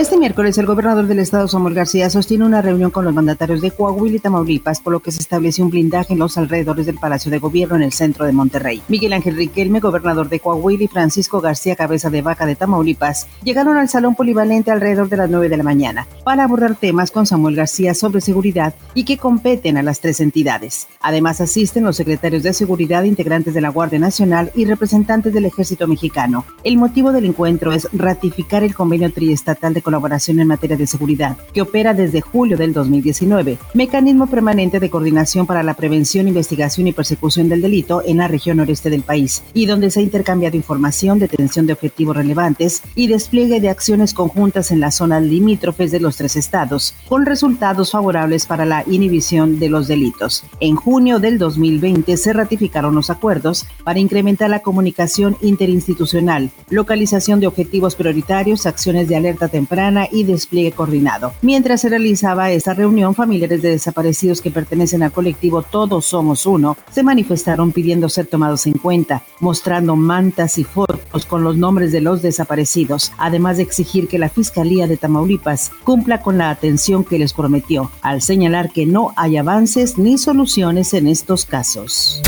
Este miércoles, el gobernador del estado, Samuel García, sostiene una reunión con los mandatarios de Coahuila y Tamaulipas, por lo que se estableció un blindaje en los alrededores del Palacio de Gobierno en el centro de Monterrey. Miguel Ángel Riquelme, gobernador de Coahuila, y Francisco García Cabeza de Vaca de Tamaulipas, llegaron al salón polivalente alrededor de las 9 de la mañana para abordar temas con Samuel García sobre seguridad y que competen a las tres entidades. Además, asisten los secretarios de seguridad, integrantes de la Guardia Nacional y representantes del Ejército Mexicano. El motivo del encuentro es ratificar el convenio triestatal de colaboración en materia de seguridad, que opera desde julio del 2019, mecanismo permanente de coordinación para la prevención, investigación y persecución del delito en la región noreste del país, y donde se ha intercambiado información, detención de objetivos relevantes y despliegue de acciones conjuntas en las zonas limítrofes de los tres estados, con resultados favorables para la inhibición de los delitos. En junio del 2020 se ratificaron los acuerdos para incrementar la comunicación interinstitucional, localización de objetivos prioritarios, acciones de alerta temprana, y despliegue coordinado. Mientras se realizaba esta reunión, familiares de desaparecidos que pertenecen al colectivo Todos Somos Uno se manifestaron pidiendo ser tomados en cuenta, mostrando mantas y fotos con los nombres de los desaparecidos, además de exigir que la Fiscalía de Tamaulipas cumpla con la atención que les prometió, al señalar que no hay avances ni soluciones en estos casos.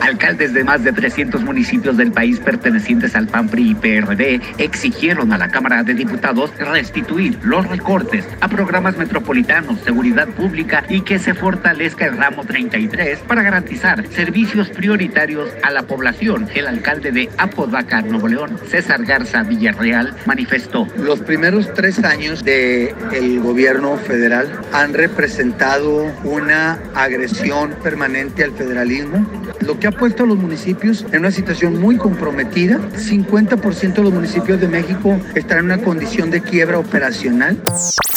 Alcaldes de más de 300 municipios del país pertenecientes al PAN, PRI y PRD exigieron a la Cámara de Diputados restituir los recortes a programas metropolitanos, seguridad pública y que se fortalezca el ramo 33 para garantizar servicios prioritarios a la población. El alcalde de Apodaca, Nuevo León, César Garza Villarreal, manifestó. Los primeros tres años del el gobierno federal han representado una agresión permanente al federalismo, lo que puesto a los municipios en una situación muy comprometida. 50% de los municipios de México están en una condición de quiebra operacional.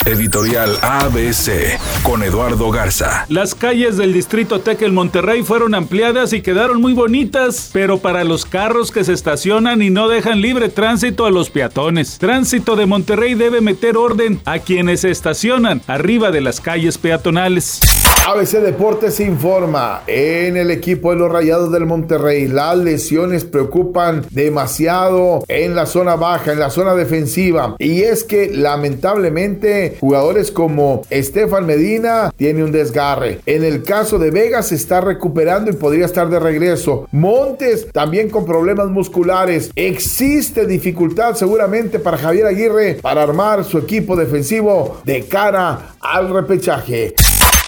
Editorial ABC con Eduardo Garza. Las calles del distrito Tekel Monterrey fueron ampliadas y quedaron muy bonitas, pero para los carros que se estacionan y no dejan libre tránsito a los peatones. Tránsito de Monterrey debe meter orden a quienes se estacionan arriba de las calles peatonales. ABC Deportes informa, en el equipo de los Rayados del Monterrey las lesiones preocupan demasiado en la zona baja, en la zona defensiva. Y es que lamentablemente jugadores como Estefan Medina tiene un desgarre. En el caso de Vega se está recuperando y podría estar de regreso. Montes también con problemas musculares. Existe dificultad seguramente para Javier Aguirre para armar su equipo defensivo de cara al repechaje.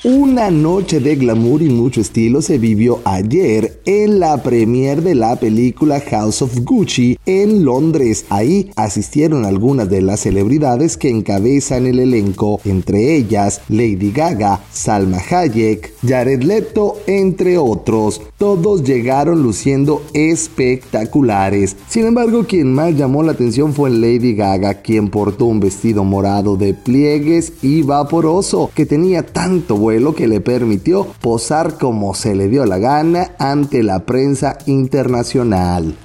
Una noche de glamour y mucho estilo se vivió ayer en la premier de la película House of Gucci en Londres. Ahí asistieron algunas de las celebridades que encabezan el elenco, entre ellas Lady Gaga, Salma Hayek, Jared Leto, entre otros. Todos llegaron luciendo espectaculares. Sin embargo, quien más llamó la atención fue Lady Gaga, quien portó un vestido morado de pliegues y vaporoso que tenía tanto vuelo lo que le permitió posar como se le dio la gana ante la prensa internacional.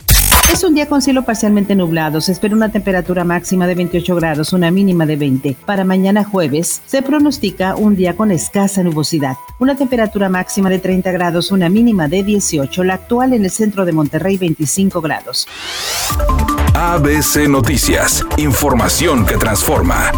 Es un día con cielo parcialmente nublado. Se espera una temperatura máxima de 28 grados, una mínima de 20. Para mañana jueves se pronostica un día con escasa nubosidad. Una temperatura máxima de 30 grados, una mínima de 18. La actual en el centro de Monterrey 25 grados. ABC Noticias. Información que transforma.